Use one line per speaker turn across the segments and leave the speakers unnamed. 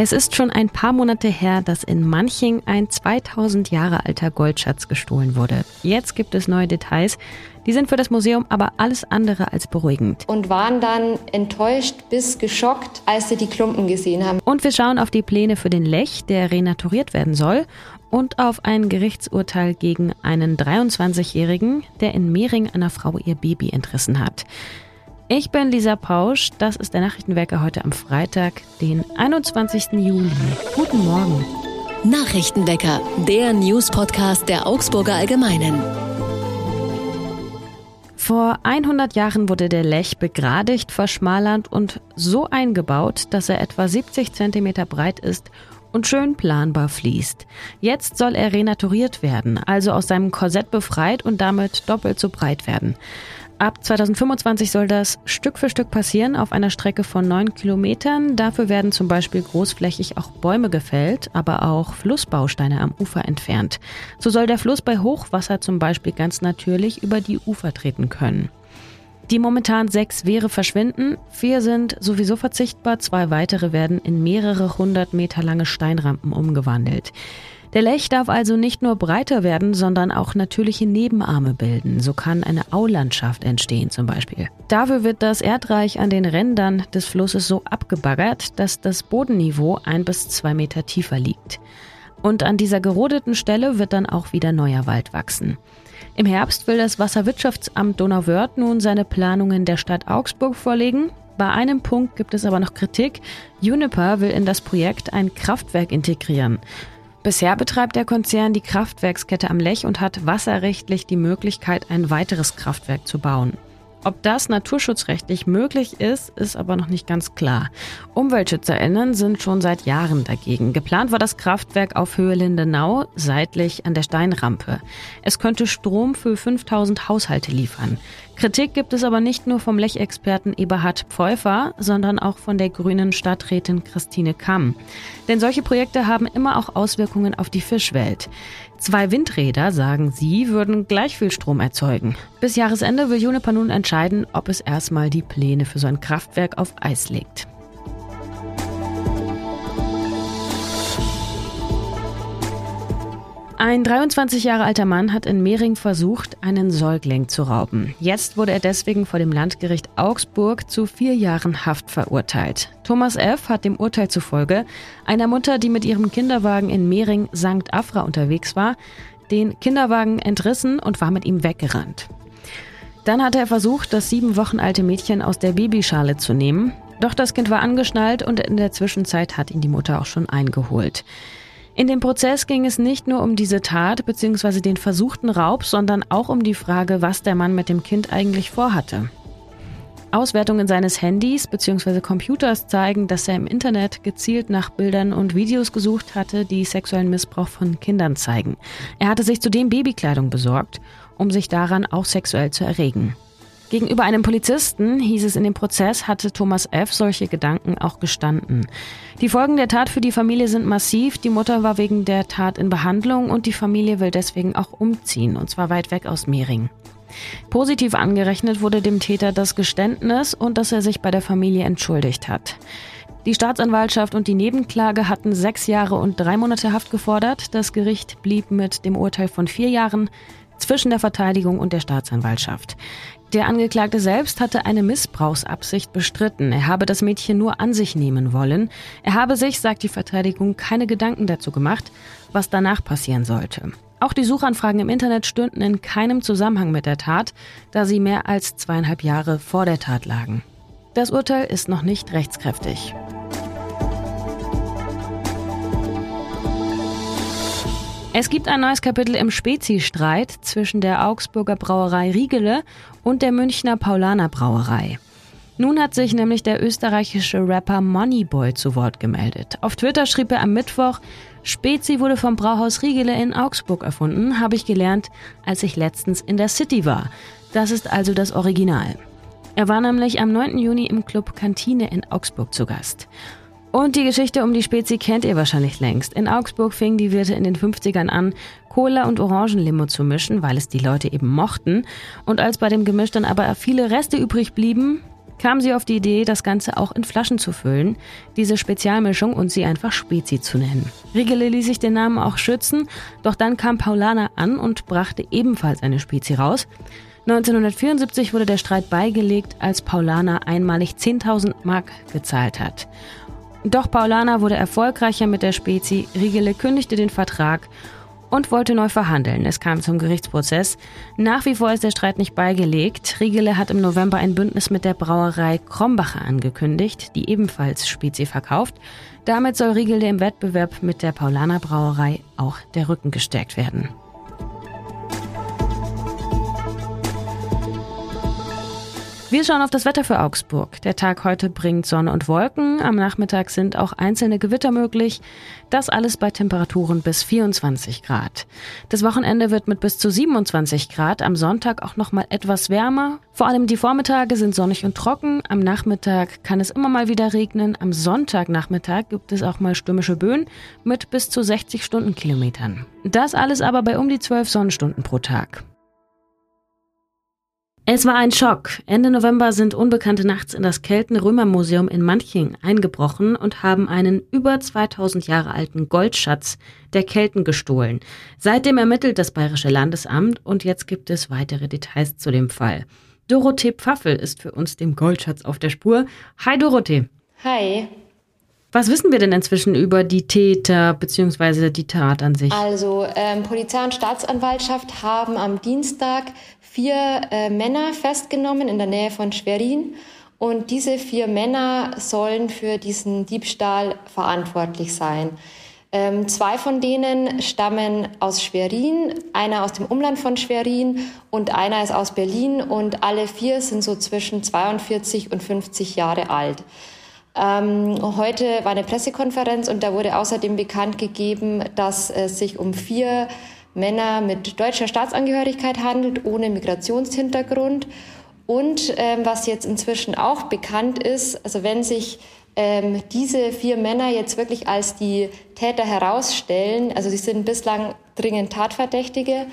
Es ist schon ein paar Monate her, dass in Manching ein 2000 Jahre alter Goldschatz gestohlen wurde. Jetzt gibt es neue Details. Die sind für das Museum aber alles andere als beruhigend.
Und waren dann enttäuscht bis geschockt, als sie die Klumpen gesehen haben.
Und wir schauen auf die Pläne für den Lech, der renaturiert werden soll, und auf ein Gerichtsurteil gegen einen 23-Jährigen, der in Mehring einer Frau ihr Baby entrissen hat. Ich bin Lisa Pausch, das ist der Nachrichtenwerker heute am Freitag, den 21. Juli. Guten Morgen.
Nachrichtenwecker, der News-Podcast der Augsburger Allgemeinen.
Vor 100 Jahren wurde der Lech begradigt, verschmalernd und so eingebaut, dass er etwa 70 cm breit ist und schön planbar fließt. Jetzt soll er renaturiert werden, also aus seinem Korsett befreit und damit doppelt so breit werden. Ab 2025 soll das Stück für Stück passieren auf einer Strecke von neun Kilometern. Dafür werden zum Beispiel großflächig auch Bäume gefällt, aber auch Flussbausteine am Ufer entfernt. So soll der Fluss bei Hochwasser zum Beispiel ganz natürlich über die Ufer treten können. Die momentan sechs Wehre verschwinden, vier sind sowieso verzichtbar, zwei weitere werden in mehrere hundert Meter lange Steinrampen umgewandelt. Der Lech darf also nicht nur breiter werden, sondern auch natürliche Nebenarme bilden. So kann eine Aulandschaft entstehen zum Beispiel. Dafür wird das Erdreich an den Rändern des Flusses so abgebaggert, dass das Bodenniveau ein bis zwei Meter tiefer liegt. Und an dieser gerodeten Stelle wird dann auch wieder neuer Wald wachsen. Im Herbst will das Wasserwirtschaftsamt Donauwörth nun seine Planungen der Stadt Augsburg vorlegen. Bei einem Punkt gibt es aber noch Kritik. Juniper will in das Projekt ein Kraftwerk integrieren. Bisher betreibt der Konzern die Kraftwerkskette am Lech und hat wasserrechtlich die Möglichkeit, ein weiteres Kraftwerk zu bauen. Ob das naturschutzrechtlich möglich ist, ist aber noch nicht ganz klar. UmweltschützerInnen sind schon seit Jahren dagegen. Geplant war das Kraftwerk auf Höhe Lindenau, seitlich an der Steinrampe. Es könnte Strom für 5000 Haushalte liefern. Kritik gibt es aber nicht nur vom Lechexperten Eberhard Pfeuffer, sondern auch von der grünen Stadträtin Christine Kamm. Denn solche Projekte haben immer auch Auswirkungen auf die Fischwelt. Zwei Windräder, sagen sie, würden gleich viel Strom erzeugen. Bis Jahresende will Juniper nun entscheiden, ob es erstmal die Pläne für so ein Kraftwerk auf Eis legt. Ein 23 Jahre alter Mann hat in Mehring versucht, einen Säugling zu rauben. Jetzt wurde er deswegen vor dem Landgericht Augsburg zu vier Jahren Haft verurteilt. Thomas F. hat dem Urteil zufolge einer Mutter, die mit ihrem Kinderwagen in Mehring St. Afra unterwegs war, den Kinderwagen entrissen und war mit ihm weggerannt. Dann hatte er versucht, das sieben Wochen alte Mädchen aus der Babyschale zu nehmen. Doch das Kind war angeschnallt und in der Zwischenzeit hat ihn die Mutter auch schon eingeholt. In dem Prozess ging es nicht nur um diese Tat bzw. den versuchten Raub, sondern auch um die Frage, was der Mann mit dem Kind eigentlich vorhatte. Auswertungen seines Handys bzw. Computers zeigen, dass er im Internet gezielt nach Bildern und Videos gesucht hatte, die sexuellen Missbrauch von Kindern zeigen. Er hatte sich zudem Babykleidung besorgt, um sich daran auch sexuell zu erregen. Gegenüber einem Polizisten, hieß es in dem Prozess, hatte Thomas F. solche Gedanken auch gestanden. Die Folgen der Tat für die Familie sind massiv. Die Mutter war wegen der Tat in Behandlung und die Familie will deswegen auch umziehen, und zwar weit weg aus Mehring. Positiv angerechnet wurde dem Täter das Geständnis und dass er sich bei der Familie entschuldigt hat. Die Staatsanwaltschaft und die Nebenklage hatten sechs Jahre und drei Monate Haft gefordert. Das Gericht blieb mit dem Urteil von vier Jahren zwischen der Verteidigung und der Staatsanwaltschaft. Der Angeklagte selbst hatte eine Missbrauchsabsicht bestritten. Er habe das Mädchen nur an sich nehmen wollen. Er habe sich, sagt die Verteidigung, keine Gedanken dazu gemacht, was danach passieren sollte. Auch die Suchanfragen im Internet stünden in keinem Zusammenhang mit der Tat, da sie mehr als zweieinhalb Jahre vor der Tat lagen. Das Urteil ist noch nicht rechtskräftig. Es gibt ein neues Kapitel im Spezi-Streit zwischen der Augsburger Brauerei Riegele und der Münchner Paulaner Brauerei. Nun hat sich nämlich der österreichische Rapper Moneyboy zu Wort gemeldet. Auf Twitter schrieb er am Mittwoch, Spezi wurde vom Brauhaus Riegele in Augsburg erfunden, habe ich gelernt, als ich letztens in der City war. Das ist also das Original. Er war nämlich am 9. Juni im Club Kantine in Augsburg zu Gast. Und die Geschichte um die Spezi kennt ihr wahrscheinlich längst. In Augsburg fingen die Wirte in den 50ern an, Cola und Orangenlimo zu mischen, weil es die Leute eben mochten. Und als bei dem Gemisch dann aber viele Reste übrig blieben, kam sie auf die Idee, das Ganze auch in Flaschen zu füllen, diese Spezialmischung und sie einfach Spezi zu nennen. Riegele ließ sich den Namen auch schützen, doch dann kam Paulana an und brachte ebenfalls eine Spezi raus. 1974 wurde der Streit beigelegt, als Paulana einmalig 10.000 Mark gezahlt hat. Doch Paulana wurde erfolgreicher mit der Spezi, Riegele kündigte den Vertrag und wollte neu verhandeln. Es kam zum Gerichtsprozess. Nach wie vor ist der Streit nicht beigelegt. Riegele hat im November ein Bündnis mit der Brauerei Krombacher angekündigt, die ebenfalls Spezi verkauft. Damit soll Riegele im Wettbewerb mit der Paulaner Brauerei auch der Rücken gestärkt werden. Wir schauen auf das Wetter für Augsburg. Der Tag heute bringt Sonne und Wolken. Am Nachmittag sind auch einzelne Gewitter möglich. Das alles bei Temperaturen bis 24 Grad. Das Wochenende wird mit bis zu 27 Grad. Am Sonntag auch noch mal etwas wärmer. Vor allem die Vormittage sind sonnig und trocken. Am Nachmittag kann es immer mal wieder regnen. Am Sonntagnachmittag gibt es auch mal stürmische Böen mit bis zu 60 Stundenkilometern. Das alles aber bei um die 12 Sonnenstunden pro Tag. Es war ein Schock. Ende November sind Unbekannte nachts in das Kelten-Römer-Museum in Manching eingebrochen und haben einen über 2000 Jahre alten Goldschatz der Kelten gestohlen. Seitdem ermittelt das Bayerische Landesamt und jetzt gibt es weitere Details zu dem Fall. Dorothee Pfaffel ist für uns dem Goldschatz auf der Spur. Hi Dorothee.
Hi.
Was wissen wir denn inzwischen über die Täter bzw. die Tat an sich?
Also ähm, Polizei und Staatsanwaltschaft haben am Dienstag vier äh, Männer festgenommen in der Nähe von Schwerin. Und diese vier Männer sollen für diesen Diebstahl verantwortlich sein. Ähm, zwei von denen stammen aus Schwerin, einer aus dem Umland von Schwerin und einer ist aus Berlin und alle vier sind so zwischen 42 und 50 Jahre alt. Ähm, heute war eine Pressekonferenz und da wurde außerdem bekannt gegeben, dass es sich um vier Männer mit deutscher Staatsangehörigkeit handelt, ohne Migrationshintergrund. Und ähm, was jetzt inzwischen auch bekannt ist, also wenn sich ähm, diese vier Männer jetzt wirklich als die Täter herausstellen, also sie sind bislang dringend Tatverdächtige,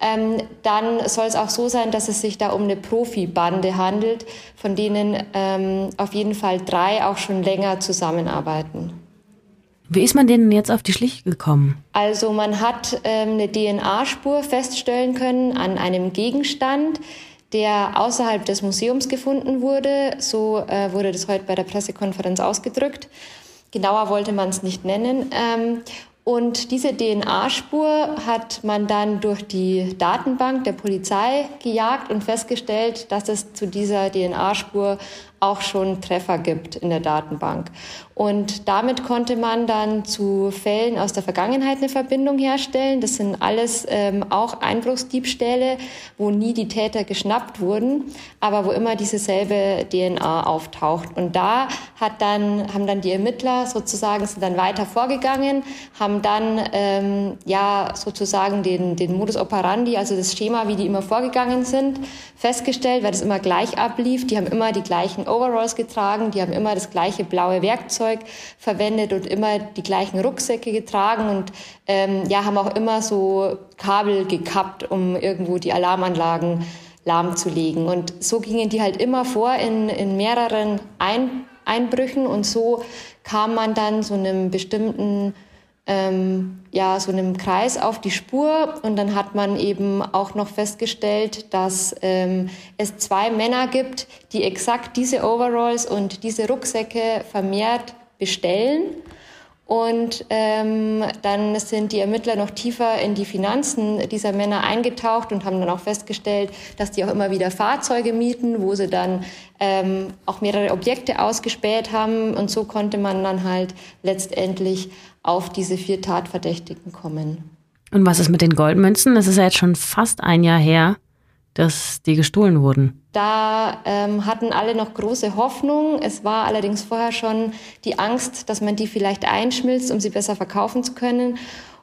ähm, dann soll es auch so sein, dass es sich da um eine Profibande handelt, von denen ähm, auf jeden Fall drei auch schon länger zusammenarbeiten.
Wie ist man denen jetzt auf die Schliche gekommen?
Also man hat ähm, eine DNA-Spur feststellen können an einem Gegenstand, der außerhalb des Museums gefunden wurde. So äh, wurde das heute bei der Pressekonferenz ausgedrückt. Genauer wollte man es nicht nennen. Ähm, und diese DNA-Spur hat man dann durch die Datenbank der Polizei gejagt und festgestellt, dass es zu dieser DNA-Spur auch schon Treffer gibt in der Datenbank. Und damit konnte man dann zu Fällen aus der Vergangenheit eine Verbindung herstellen. Das sind alles ähm, auch Einbruchsdiebstähle, wo nie die Täter geschnappt wurden, aber wo immer diese selbe DNA auftaucht. Und da hat dann, haben dann die Ermittler sozusagen sind dann weiter vorgegangen, haben dann ähm, ja sozusagen den, den Modus operandi, also das Schema, wie die immer vorgegangen sind, festgestellt, weil das immer gleich ablief. Die haben immer die gleichen Overalls getragen, die haben immer das gleiche blaue Werkzeug verwendet und immer die gleichen Rucksäcke getragen und ähm, ja, haben auch immer so Kabel gekappt, um irgendwo die Alarmanlagen lahmzulegen. Und so gingen die halt immer vor in, in mehreren Ein Einbrüchen und so kam man dann so einem bestimmten ähm, ja, so einem Kreis auf die Spur. Und dann hat man eben auch noch festgestellt, dass ähm, es zwei Männer gibt, die exakt diese Overalls und diese Rucksäcke vermehrt bestellen. Und ähm, dann sind die Ermittler noch tiefer in die Finanzen dieser Männer eingetaucht und haben dann auch festgestellt, dass die auch immer wieder Fahrzeuge mieten, wo sie dann ähm, auch mehrere Objekte ausgespäht haben. Und so konnte man dann halt letztendlich auf diese vier Tatverdächtigen kommen.
Und was ist mit den Goldmünzen? Das ist ja jetzt schon fast ein Jahr her, dass die gestohlen wurden.
Da ähm, hatten alle noch große Hoffnung. Es war allerdings vorher schon die Angst, dass man die vielleicht einschmilzt, um sie besser verkaufen zu können.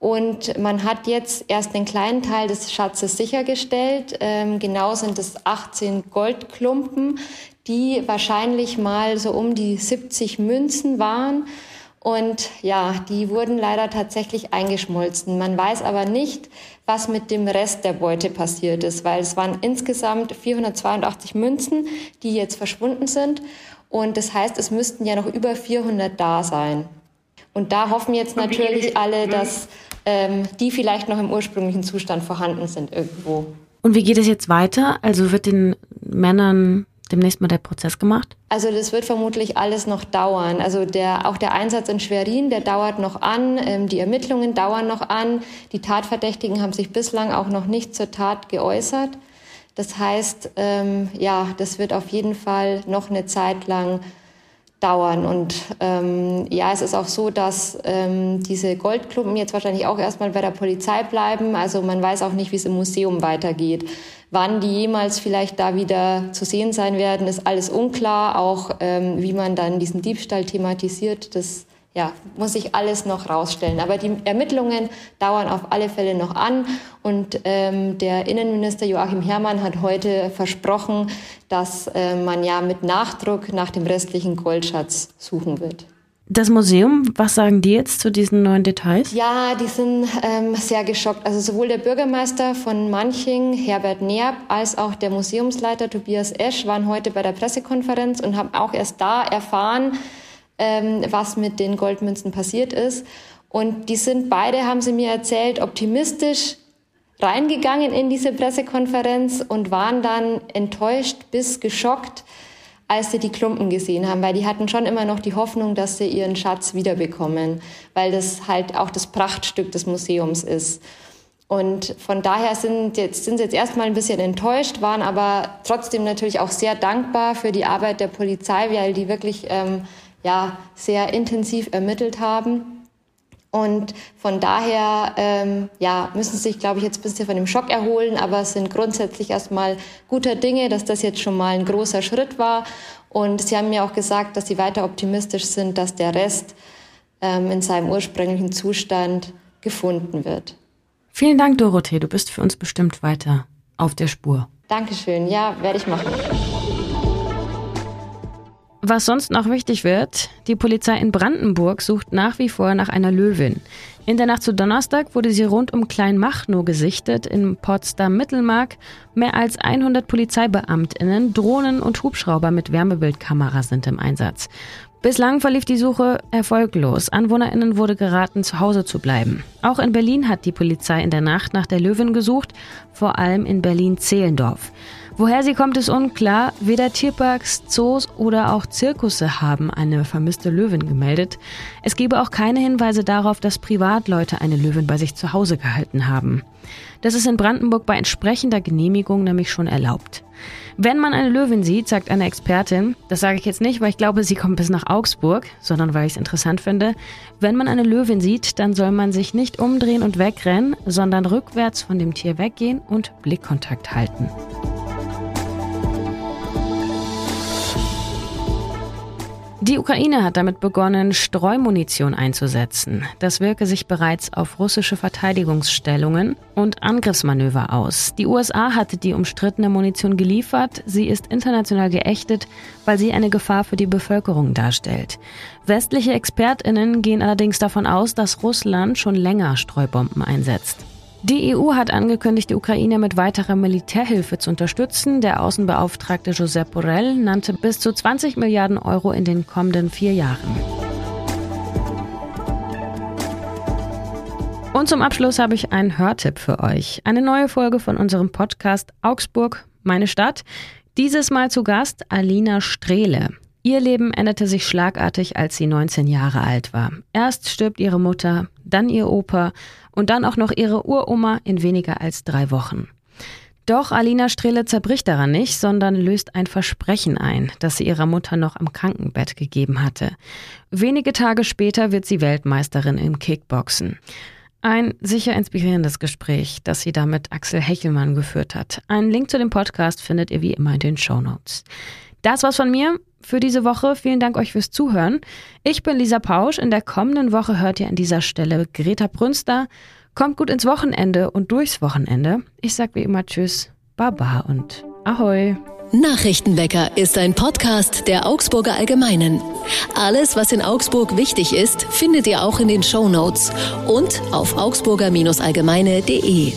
Und man hat jetzt erst den kleinen Teil des Schatzes sichergestellt. Ähm, genau sind es 18 Goldklumpen, die wahrscheinlich mal so um die 70 Münzen waren. Und ja, die wurden leider tatsächlich eingeschmolzen. Man weiß aber nicht, was mit dem Rest der Beute passiert ist, weil es waren insgesamt 482 Münzen, die jetzt verschwunden sind. Und das heißt, es müssten ja noch über 400 da sein. Und da hoffen jetzt natürlich alle, dass ähm, die vielleicht noch im ursprünglichen Zustand vorhanden sind irgendwo.
Und wie geht es jetzt weiter? Also wird den Männern demnächst mal der Prozess gemacht?
Also das wird vermutlich alles noch dauern. Also der, auch der Einsatz in Schwerin, der dauert noch an. Ähm, die Ermittlungen dauern noch an. Die Tatverdächtigen haben sich bislang auch noch nicht zur Tat geäußert. Das heißt, ähm, ja, das wird auf jeden Fall noch eine Zeit lang dauern. Und ähm, ja, es ist auch so, dass ähm, diese Goldklumpen jetzt wahrscheinlich auch erstmal bei der Polizei bleiben. Also man weiß auch nicht, wie es im Museum weitergeht. Wann die jemals vielleicht da wieder zu sehen sein werden, ist alles unklar. Auch ähm, wie man dann diesen Diebstahl thematisiert, das ja, muss sich alles noch rausstellen. Aber die Ermittlungen dauern auf alle Fälle noch an. Und ähm, der Innenminister Joachim Herrmann hat heute versprochen, dass äh, man ja mit Nachdruck nach dem restlichen Goldschatz suchen wird.
Das Museum, was sagen die jetzt zu diesen neuen Details?
Ja, die sind ähm, sehr geschockt. Also sowohl der Bürgermeister von Manching, Herbert Nerb, als auch der Museumsleiter Tobias Esch waren heute bei der Pressekonferenz und haben auch erst da erfahren, ähm, was mit den Goldmünzen passiert ist. Und die sind beide, haben sie mir erzählt, optimistisch reingegangen in diese Pressekonferenz und waren dann enttäuscht bis geschockt, als sie die Klumpen gesehen haben, weil die hatten schon immer noch die Hoffnung, dass sie ihren Schatz wiederbekommen, weil das halt auch das Prachtstück des Museums ist. Und von daher sind, jetzt, sind sie jetzt erstmal ein bisschen enttäuscht, waren aber trotzdem natürlich auch sehr dankbar für die Arbeit der Polizei, weil die wirklich ähm, ja, sehr intensiv ermittelt haben. Und von daher ähm, ja, müssen sie sich, glaube ich, jetzt ein bisschen von dem Schock erholen, aber es sind grundsätzlich erstmal guter Dinge, dass das jetzt schon mal ein großer Schritt war. Und sie haben mir auch gesagt, dass sie weiter optimistisch sind, dass der Rest ähm, in seinem ursprünglichen Zustand gefunden wird.
Vielen Dank, Dorothee. Du bist für uns bestimmt weiter auf der Spur.
Dankeschön. Ja, werde ich machen.
Was sonst noch wichtig wird, die Polizei in Brandenburg sucht nach wie vor nach einer Löwin. In der Nacht zu Donnerstag wurde sie rund um Kleinmachnow gesichtet, in Potsdam-Mittelmark. Mehr als 100 PolizeibeamtInnen, Drohnen und Hubschrauber mit Wärmebildkamera sind im Einsatz. Bislang verlief die Suche erfolglos. AnwohnerInnen wurde geraten, zu Hause zu bleiben. Auch in Berlin hat die Polizei in der Nacht nach der Löwin gesucht, vor allem in Berlin-Zehlendorf. Woher sie kommt, ist unklar. Weder Tierparks, Zoos oder auch Zirkusse haben eine vermisste Löwin gemeldet. Es gebe auch keine Hinweise darauf, dass Privatleute eine Löwin bei sich zu Hause gehalten haben. Das ist in Brandenburg bei entsprechender Genehmigung nämlich schon erlaubt. Wenn man eine Löwin sieht, sagt eine Expertin, das sage ich jetzt nicht, weil ich glaube, sie kommt bis nach Augsburg, sondern weil ich es interessant finde, wenn man eine Löwin sieht, dann soll man sich nicht umdrehen und wegrennen, sondern rückwärts von dem Tier weggehen und Blickkontakt halten. Die Ukraine hat damit begonnen, Streumunition einzusetzen. Das wirke sich bereits auf russische Verteidigungsstellungen und Angriffsmanöver aus. Die USA hatte die umstrittene Munition geliefert. Sie ist international geächtet, weil sie eine Gefahr für die Bevölkerung darstellt. Westliche Expertinnen gehen allerdings davon aus, dass Russland schon länger Streubomben einsetzt. Die EU hat angekündigt, die Ukraine mit weiterer Militärhilfe zu unterstützen. Der Außenbeauftragte Josep Borrell nannte bis zu 20 Milliarden Euro in den kommenden vier Jahren. Und zum Abschluss habe ich einen Hörtipp für euch. Eine neue Folge von unserem Podcast Augsburg, meine Stadt. Dieses Mal zu Gast Alina Strehle. Ihr Leben änderte sich schlagartig, als sie 19 Jahre alt war. Erst stirbt ihre Mutter, dann ihr Opa und dann auch noch ihre Uroma in weniger als drei Wochen. Doch Alina Strehle zerbricht daran nicht, sondern löst ein Versprechen ein, das sie ihrer Mutter noch am Krankenbett gegeben hatte. Wenige Tage später wird sie Weltmeisterin im Kickboxen. Ein sicher inspirierendes Gespräch, das sie da mit Axel Hechelmann geführt hat. Einen Link zu dem Podcast findet ihr wie immer in den Show Notes. Das war's von mir für diese Woche. Vielen Dank euch fürs Zuhören. Ich bin Lisa Pausch. In der kommenden Woche hört ihr an dieser Stelle Greta Brünster. Kommt gut ins Wochenende und durchs Wochenende. Ich sag wie immer Tschüss, Baba und Ahoi.
Nachrichtenwecker ist ein Podcast der Augsburger Allgemeinen. Alles, was in Augsburg wichtig ist, findet ihr auch in den Show Notes und auf augsburger-allgemeine.de.